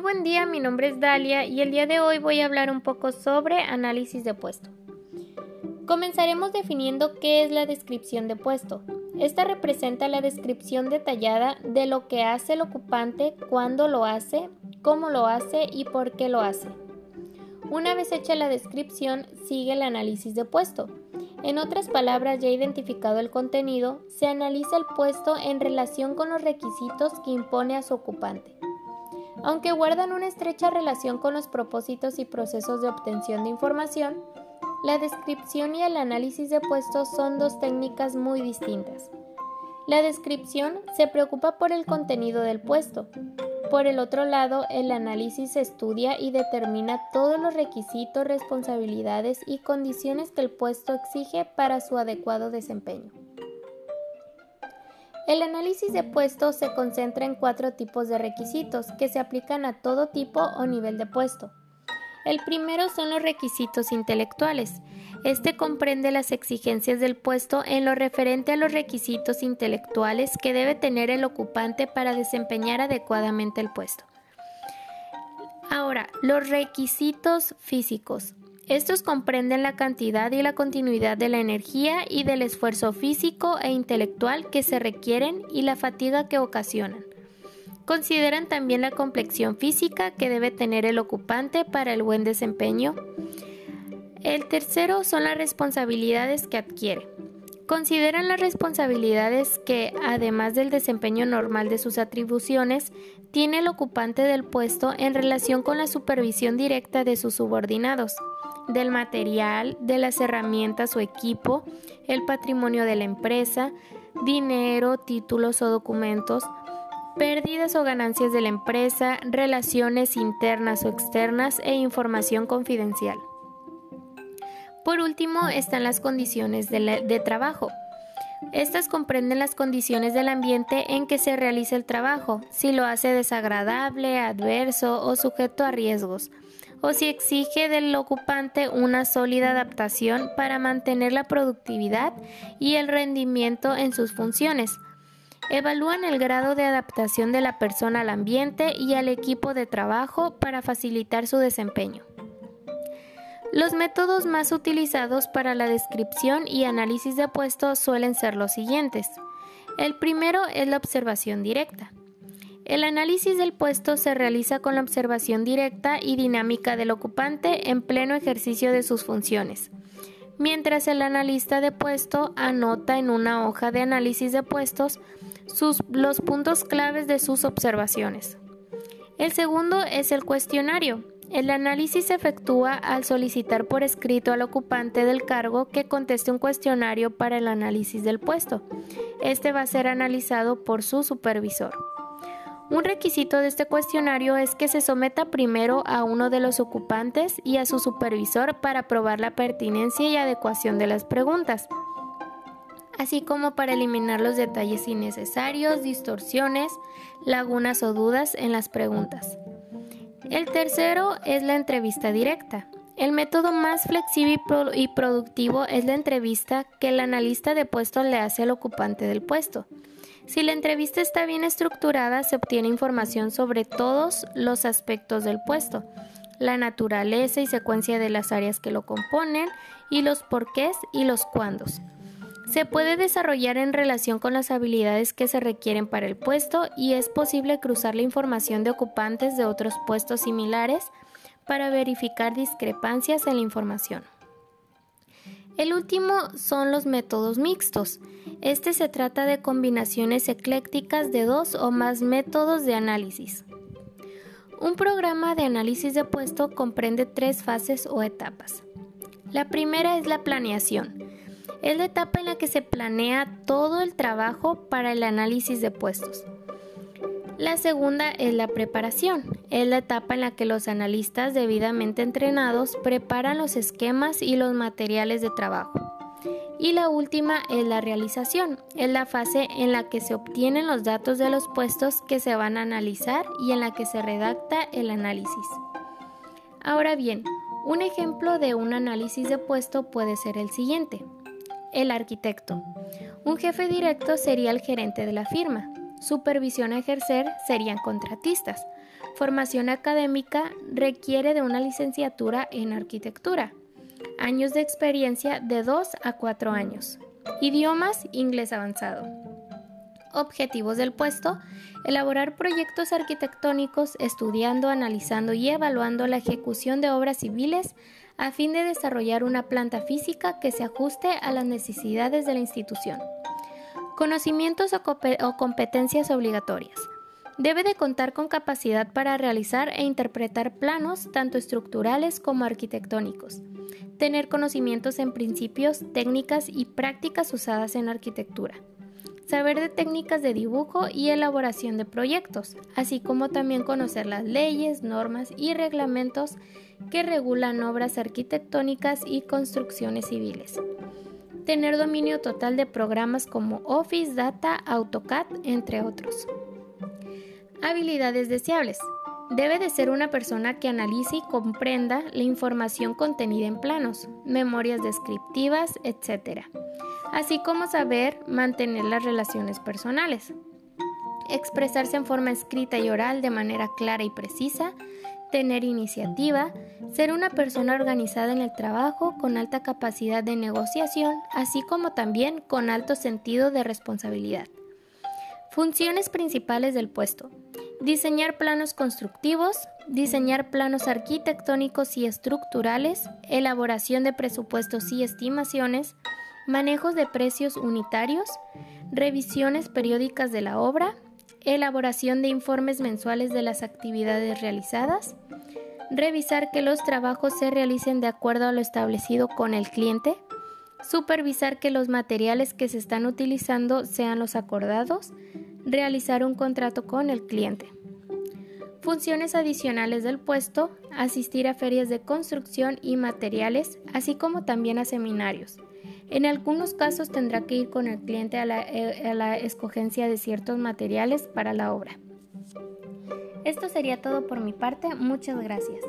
Muy buen día, mi nombre es Dalia y el día de hoy voy a hablar un poco sobre análisis de puesto. Comenzaremos definiendo qué es la descripción de puesto. Esta representa la descripción detallada de lo que hace el ocupante, cuándo lo hace, cómo lo hace y por qué lo hace. Una vez hecha la descripción, sigue el análisis de puesto. En otras palabras, ya identificado el contenido, se analiza el puesto en relación con los requisitos que impone a su ocupante. Aunque guardan una estrecha relación con los propósitos y procesos de obtención de información, la descripción y el análisis de puestos son dos técnicas muy distintas. La descripción se preocupa por el contenido del puesto. Por el otro lado, el análisis estudia y determina todos los requisitos, responsabilidades y condiciones que el puesto exige para su adecuado desempeño. El análisis de puesto se concentra en cuatro tipos de requisitos que se aplican a todo tipo o nivel de puesto. El primero son los requisitos intelectuales. Este comprende las exigencias del puesto en lo referente a los requisitos intelectuales que debe tener el ocupante para desempeñar adecuadamente el puesto. Ahora, los requisitos físicos. Estos comprenden la cantidad y la continuidad de la energía y del esfuerzo físico e intelectual que se requieren y la fatiga que ocasionan. Consideran también la complexión física que debe tener el ocupante para el buen desempeño. El tercero son las responsabilidades que adquiere. Consideran las responsabilidades que, además del desempeño normal de sus atribuciones, tiene el ocupante del puesto en relación con la supervisión directa de sus subordinados del material, de las herramientas o equipo, el patrimonio de la empresa, dinero, títulos o documentos, pérdidas o ganancias de la empresa, relaciones internas o externas e información confidencial. Por último están las condiciones de, trabajo. Estas comprenden las condiciones del ambiente en que se realiza el trabajo, si lo hace desagradable, adverso o sujeto a riesgos, o si exige del ocupante una sólida adaptación para mantener la productividad y el rendimiento en sus funciones. Evalúan el grado de adaptación de la persona al ambiente y al equipo de trabajo para facilitar su desempeño. Los métodos más utilizados para la descripción y análisis de puestos suelen ser los siguientes. El primero es la observación directa. El análisis del puesto se realiza con la observación directa y dinámica del ocupante en pleno ejercicio de sus funciones, mientras el analista de puesto anota en una hoja de análisis de puestos los puntos claves de sus observaciones. El segundo es el cuestionario. El análisis se efectúa al solicitar por escrito al ocupante del cargo que conteste un cuestionario para el análisis del puesto. Este va a ser analizado por su supervisor. Un requisito de este cuestionario es que se someta primero a uno de los ocupantes y a su supervisor para probar la pertinencia y adecuación de las preguntas, así como para eliminar los detalles innecesarios, distorsiones, lagunas o dudas en las preguntas. El tercero es la entrevista directa. El método más flexible y productivo es la entrevista que el analista de puesto le hace al ocupante del puesto. Si la entrevista está bien estructurada, se obtiene información sobre todos los aspectos del puesto, la naturaleza y secuencia de las áreas que lo componen, y los porqués y los cuándos. Se puede desarrollar en relación con las habilidades que se requieren para el puesto y es posible cruzar la información de ocupantes de otros puestos similares para verificar discrepancias en la información. El último son los métodos mixtos. Este se trata de combinaciones eclécticas de dos o más métodos de análisis. Un programa de análisis de puesto comprende tres fases o etapas. La primera es la planeación. Es la etapa en la que se planea todo el trabajo para el análisis de puestos. La segunda es la preparación. Es la etapa en la que los analistas debidamente entrenados preparan los esquemas y los materiales de trabajo. Y la última es la realización. Es la fase en la que se obtienen los datos de los puestos que se van a analizar y en la que se redacta el análisis. Ahora bien, un ejemplo de un análisis de puesto puede ser el siguiente. El arquitecto. Un jefe directo sería el gerente de la firma supervisión a ejercer serían contratistas. Formación académica requiere de una licenciatura en arquitectura. Años de experiencia de 2 a 4 años. Idiomas, inglés avanzado. Objetivos del puesto. Elaborar proyectos arquitectónicos estudiando, analizando y evaluando la ejecución de obras civiles a fin de desarrollar una planta física que se ajuste a las necesidades de la institución. Conocimientos o, competencias obligatorias. Debe de contar con capacidad para realizar e interpretar planos tanto estructurales como arquitectónicos. Tener conocimientos en principios, técnicas y prácticas usadas en arquitectura saber de técnicas de dibujo y elaboración de proyectos, así como también conocer las leyes, normas y reglamentos que regulan obras arquitectónicas y construcciones civiles. Tener dominio total de programas como Office, Data, AutoCAD, entre otros. Habilidades deseables. Debe de ser una persona que analice y comprenda la información contenida en planos, memorias descriptivas, etc así como saber mantener las relaciones personales, expresarse en forma escrita y oral de manera clara y precisa, tener iniciativa, ser una persona organizada en el trabajo con alta capacidad de negociación, así como también con alto sentido de responsabilidad. Funciones principales del puesto. Diseñar planos constructivos, diseñar planos arquitectónicos y estructurales, elaboración de presupuestos y estimaciones, manejos de precios unitarios, revisiones periódicas de la obra, elaboración de informes mensuales de las actividades realizadas, revisar que los trabajos se realicen de acuerdo a lo establecido con el cliente, supervisar que los materiales que se están utilizando sean los acordados, realizar un contrato con el cliente. Funciones adicionales del puesto, asistir a ferias de construcción y materiales, así como también a seminarios en algunos casos tendrá que ir con el cliente a la, eh, escogencia de ciertos materiales para la obra. Esto sería todo por mi parte. Muchas gracias.